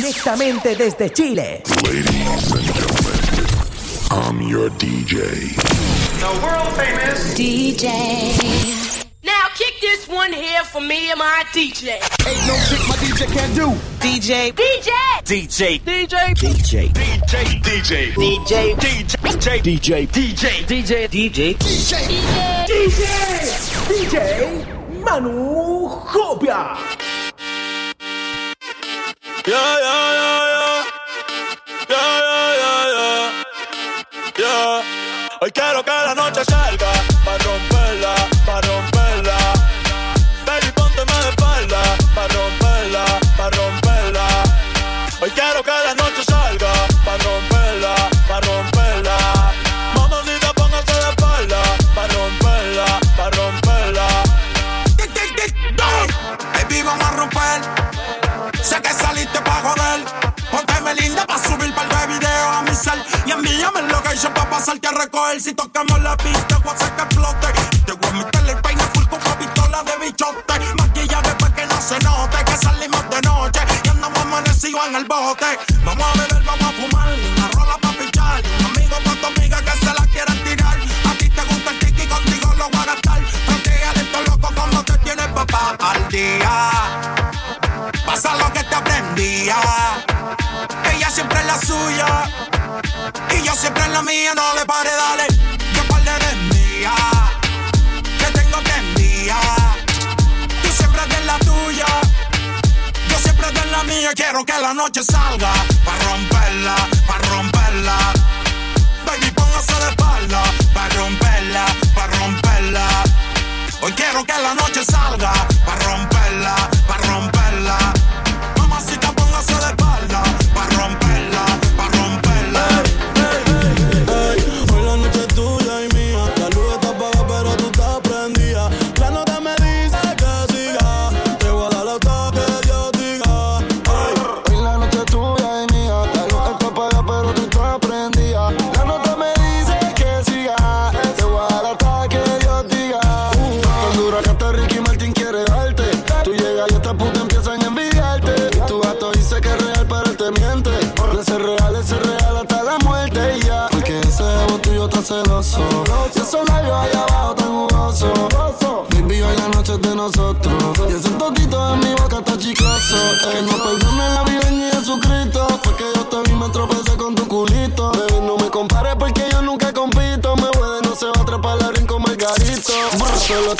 Directamente desde Chile. Ladies and gentlemen, I'm your DJ. The world famous DJ. Now kick this one here for me and my DJ. Ain't no shit my DJ can't do. DJ. DJ. DJ. DJ. DJ. DJ, DJ, DJ. DJ, DJ. DJ, DJ. DJ. DJ. DJ Manu Jopia. Yeah, yeah, yeah, yeah. Yeah, yeah, yeah, yeah. Hoy quiero que la noche salga cel. Y envíame lo que hizo pa' pasarte a recoger. Si tocamos la pista, voy a hacer que explote. Te voy a meterle el peine full con una pistola de bichote. Maquillaje pa' que no se note que salimos de noche. Y andamos amanecidos en el bote. Vamos a beber, vamos a fumar. Una rola pa' pichar. Amigo pa' tu amiga que se la quieran tirar. A ti te gusta el tiki, contigo lo voy a gastar. Protégale esto loco como te tienes papá al día. Pasa lo que te aprendía. Ella siempre es la suya. Y yo siempre en la mía. No le pare, dale. Que par de mía. Que tengo que enviar. Tú siempre de la tuya. Yo siempre de la mía. Quiero que la noche salga. Pa' romperla, pa' romperla. Baby, póngase de espalda. Pa' romperla, pa' romperla. Hoy quiero que la noche salga. Eh, no perdone la vida ni Jesucristo. Fue que yo vi, me tropecé con tu culito. Baby, no me compares porque yo nunca compito. Me puede, no se va a atrapar la rin con Margarito. Solo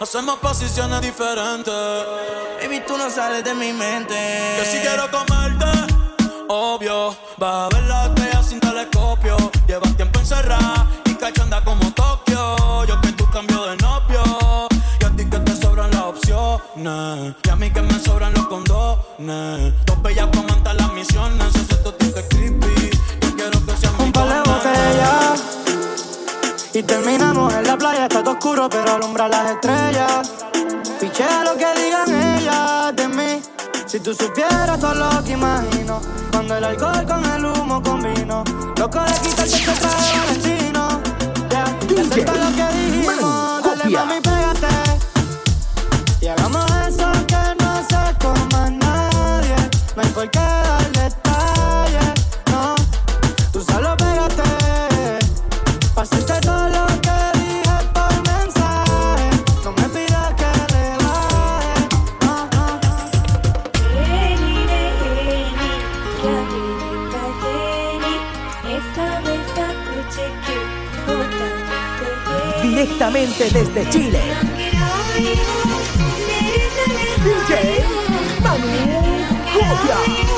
Hacemos posiciones diferentes. Baby, tú no sales de mi mente. Que si quiero comerte, obvio. Va a ver la estrella sin telescopio. Llevas tiempo encerrada y cachanda como Tokio. Yo que tú cambio de novio. Y a ti que te sobran las opciones. Y a mí que me sobran los condones. Dos bellas comentan las misiones. Ese es creepy. Quiero que seas Y terminamos en la playa, está todo oscuro, pero alumbra las estrellas. Piché lo que digan ellas de mí. Si tú supieras todo lo que imagino, cuando el alcohol con el humo combino, loco de quitarte ese traje destino. Ya, yeah. lo que dijimos, dale directamente desde Chile. DJ Manu Copia.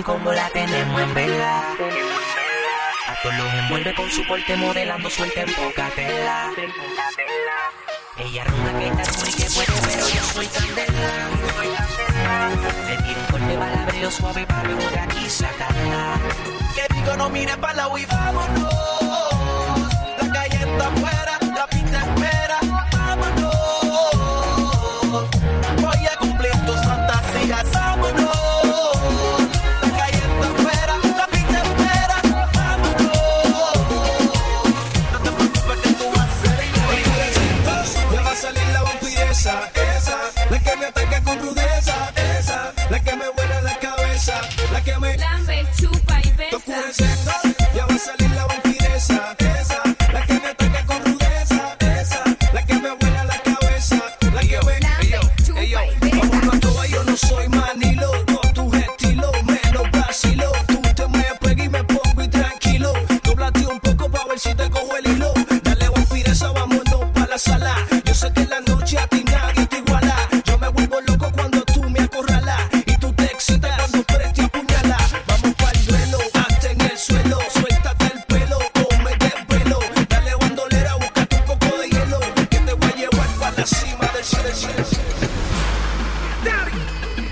mi combo la tenemos en vela. A todos los envuelve con su porte modelando suelta en poca tela. Ella ronda que está cool y que puede, pero yo soy candela. Le tiro un corte balabreo suave para luego de aquí sacarla. Que digo no mires para la y vámonos. La calle está afuera, la pinta espera.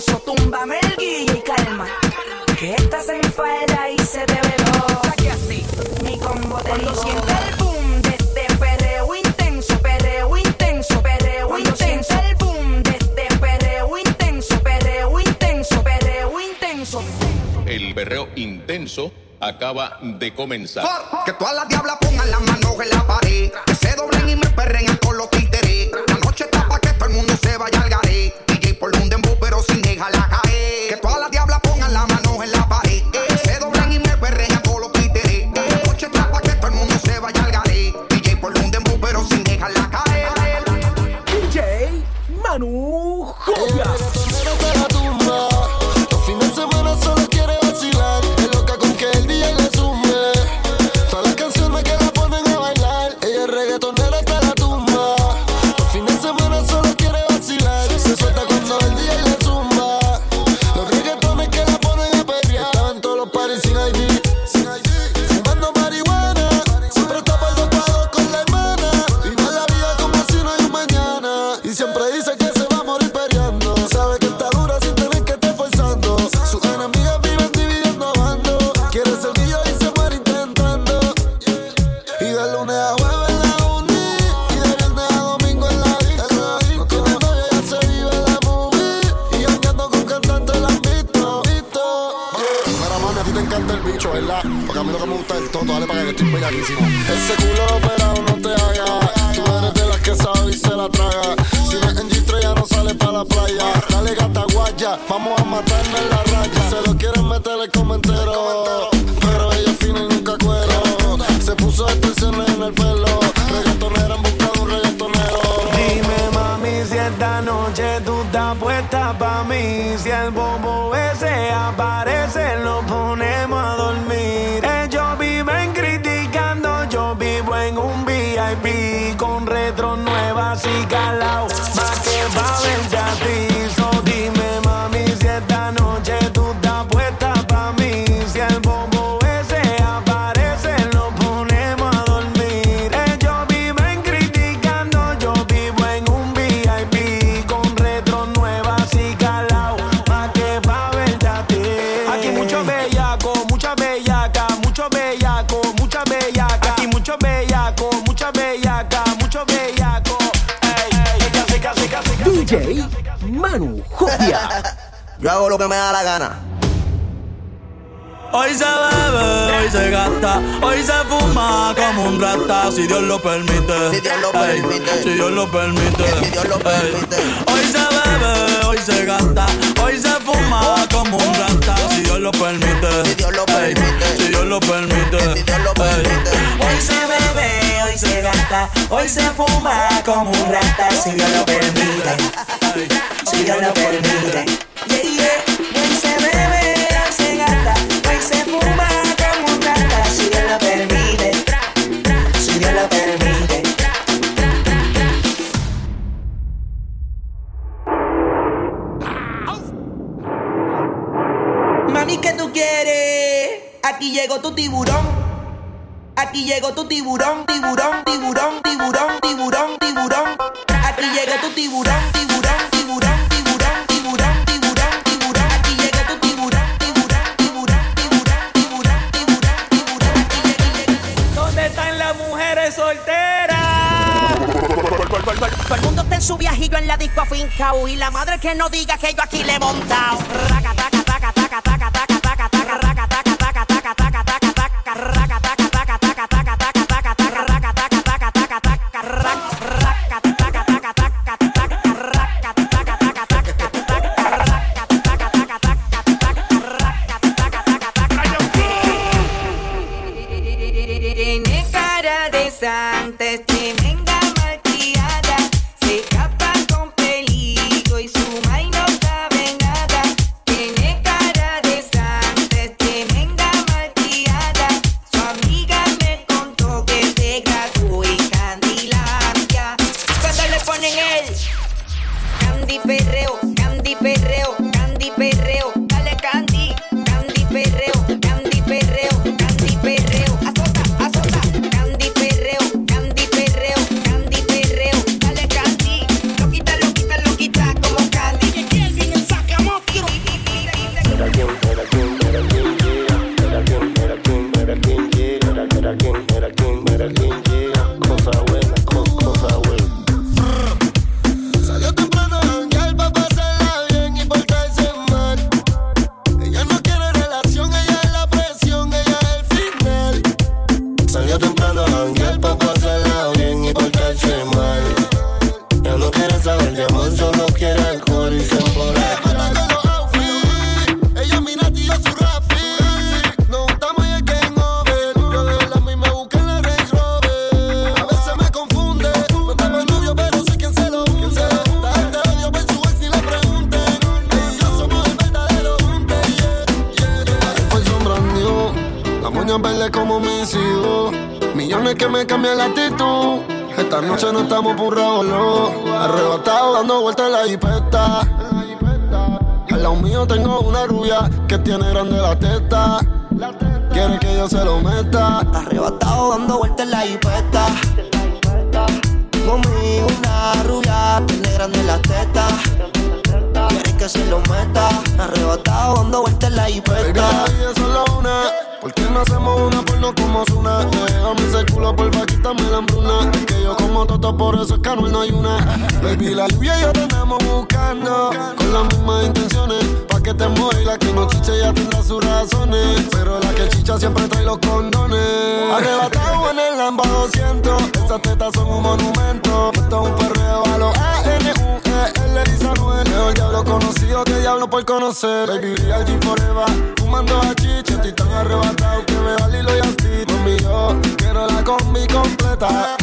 perreo intenso, túmbame el guille y calma. Que estás en falda y se te veló. Saque así, mi combo te Cuando siente el boom de este perreo intenso, perreo intenso, perreo intenso. el boom de este perreo intenso, perreo intenso, perreo intenso. El berreo intenso acaba de comenzar. Que todas las diablas pongan las manos en la pared. Que se doblen y me perren con los títeres. La noche está pa' que todo el mundo se vaya al garé. Noche tú estás puesta pa' mí. Si el bobo ese aparece lo ponemos a dormir. Ellos viven criticando, yo vivo en un VIP Con retro nuevas y calao, Jopia. Yo hago lo que me da la gana. Hoy se bebe, hoy se gasta, hoy se fuma como un rata, si Dios lo permite. Si Dios lo Ey, permite. Si Dios lo permite. Si Dios lo Ey. permite. Hoy se bebe, hoy se gasta, hoy se fuma como un rata, si Dios lo permite. Si Dios lo Ey, permite. Si Dios lo permite. Si Dios lo Ey. permite. Hoy se bebe, se gasta, hoy se fuma como un rata, si Dios lo permite, si Dios lo permite. Yeah. Hoy se bebe, se gasta, hoy se fuma como un rata, si Dios lo permite, si Dios lo permite. Mami, ¿qué tú quieres? Aquí llegó tu tiburón. Aquí llegó tu tiburón, tiburón, tiburón, tiburón, tiburón, tiburón. Aquí llegó tu tiburón, tiburón, tiburón, tiburón, tiburón, tiburón, tiburón. Aquí llegó tu tiburón, tiburón, tiburón, tiburón, tiburón, tiburón, tiburón. ¿Dónde están las mujeres solteras? Todo el mundo está en su viajillo en la disco afincao Y la madre que no diga que yo aquí le he montado Raca, taca, cara de lado mío tengo una rubia que tiene grande la teta. Quiere que yo se lo meta. Arrebatado dando vueltas en la jipeta. Conmigo una rubia tiene grande la teta. Quiere que se lo meta. Arrebatado dando vueltas en la jipeta. Baby, la vida es solo una. ¿Por qué no hacemos una porno como Zuna? Déjame ese culo, porfa, quítame la hambruna. Que yo como toto, por eso es que no hay una. Baby, la lluvia y yo te andamos buscando. Con las mismas intenciones. Pa' que te mueva la que no chicha ya tendrá sus razones. Pero la que chicha siempre trae los condones. Arrebatado en el Lamba 200. Esas tetas son un monumento. Esto es un perreo a los A-N-U-E-L y Samuel. Mejor diablo conocido que diablo por conocer. Baby, G forever. Fumando a chicha, estoy tan arrebatado que me va Lilo y Asti. Mami, yo quiero la combi completa.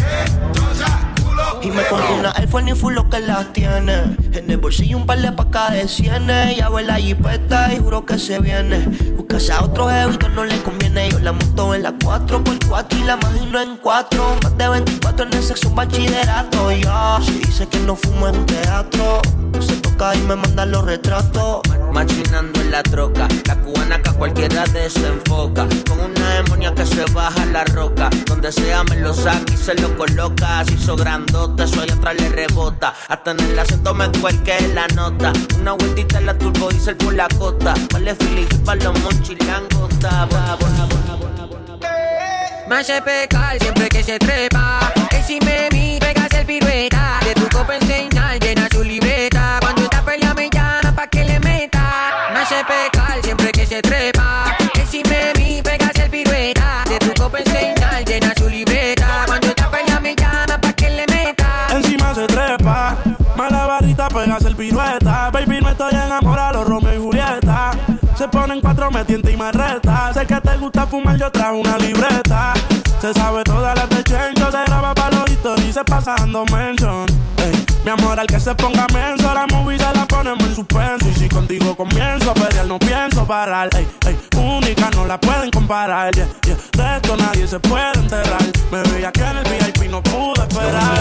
Y me compré una iPhone y full lo que las tiene. En el bolsillo un par de pacas de cienes. Ya ve la jipeta y juro que se viene. Buscase a otro jevito, no le conviene. Yo la monto en la 4x4 y la imagino en 4. Más de 24 en el sexo, un bachillerato. Ya, si dice que no fumo en un teatro, se toca y me manda los retratos. Machinando en la troca, la cubana que a cualquiera desenfoca. Con una demonia que se baja la roca. Donde sea me lo saca y se lo coloca. Se hizo grandote, eso allá atrás le rebota. Hasta en el acento me cuelque la nota. Una vueltita en la turbo diesel por la costa. Vale Philly para los monchilangos. Me hace pecar siempre que se trepa. Me tienta y me reta. Sé que te gusta fumar, yo trajo una libreta. Se sabe toda la de Chencho, se graba pa' los se pasando mention. Ey, mi amor, al que se ponga menso, la movie se la ponemos en suspenso. Y si contigo comienzo a pelear, no pienso parar. Ey, ey, única, no la pueden comparar. Yeah, yeah. De esto nadie se puede enterrar. Me veía que en el VIP no pude esperar.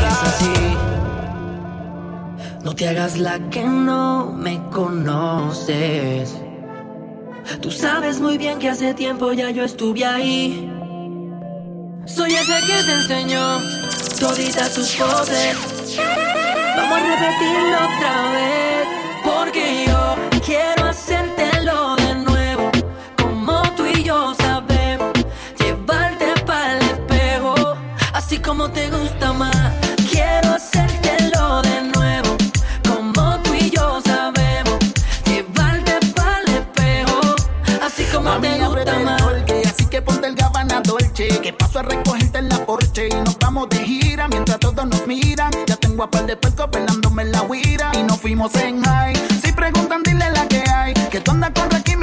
No te hagas la que no me conoces. Tú sabes muy bien que hace tiempo ya yo estuve ahí. Soy ese que te enseñó toditas tus poses. Vamos a repetirlo otra vez. A recogerte en la Porsche Y nos vamos de gira mientras todos nos miran. Ya tengo a par de percos velándome en la huira Y nos fuimos en high. Si preguntan, dile la que hay Que tú andas con Rakim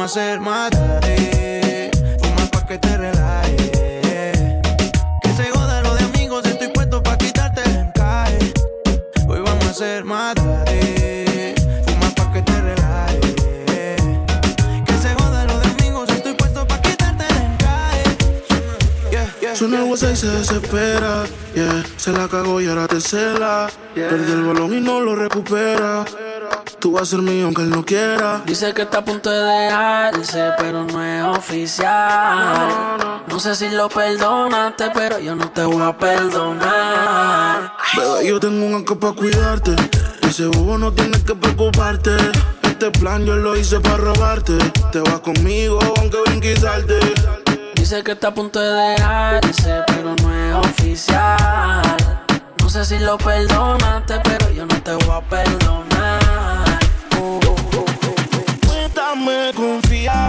vamos a hacer más tarde. Fuma pa' que te relajes. Que se joda lo de amigos, estoy puesto pa' quitarte el encaje. Hoy vamos a hacer más tarde. Fuma pa' que te relajes. Que se joda lo de amigos, estoy puesto pa' quitarte el encaje. Yeah, yeah, Suena el yeah. WhatsApp y se desespera. Yeah, se la cagó y ahora te cela. Perdió el balón y no lo recupera. Tú vas a ser mío aunque él no quiera. Dice que está a punto de dejarse, pero no es oficial. No sé si lo perdonaste, pero yo no te voy a perdonar. Bebé, yo tengo un anco para cuidarte. Ese bobo no tienes que preocuparte. Este plan yo lo hice para robarte. Te vas conmigo aunque brinquizarte. Dice que está a punto de dejarse, pero no es oficial. No sé si lo perdonaste, pero yo no te voy a perdonar. Cuéntame, confía.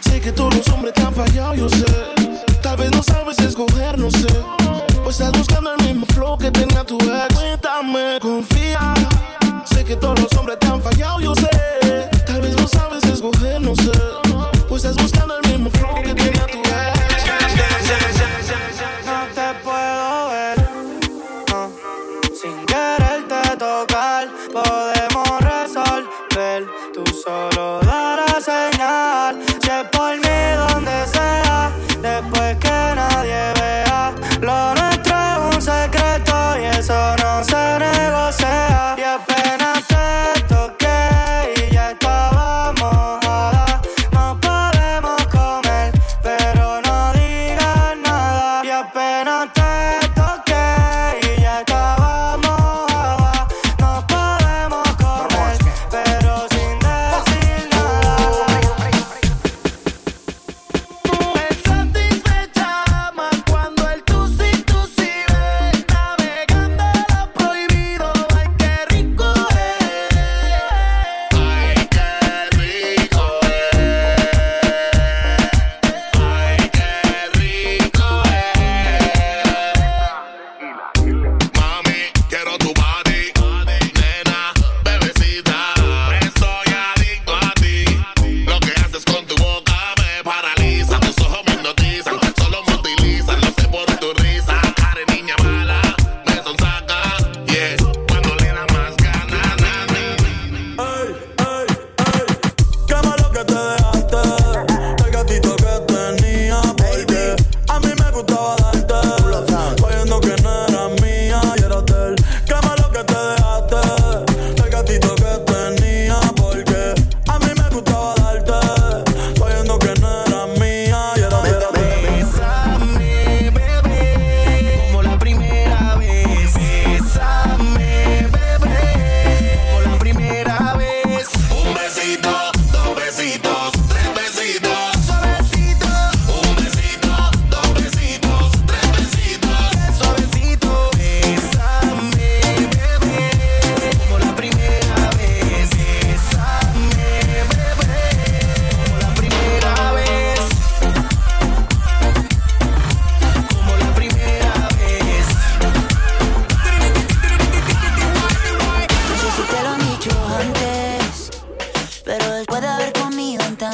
Sé que todos los hombres te han fallado, yo sé. Tal vez no sabes escoger, no sé. O estás buscando el mismo flow que tenía tu ex. Cuéntame, confía. Sé que todos los hombres te han fallado, yo sé.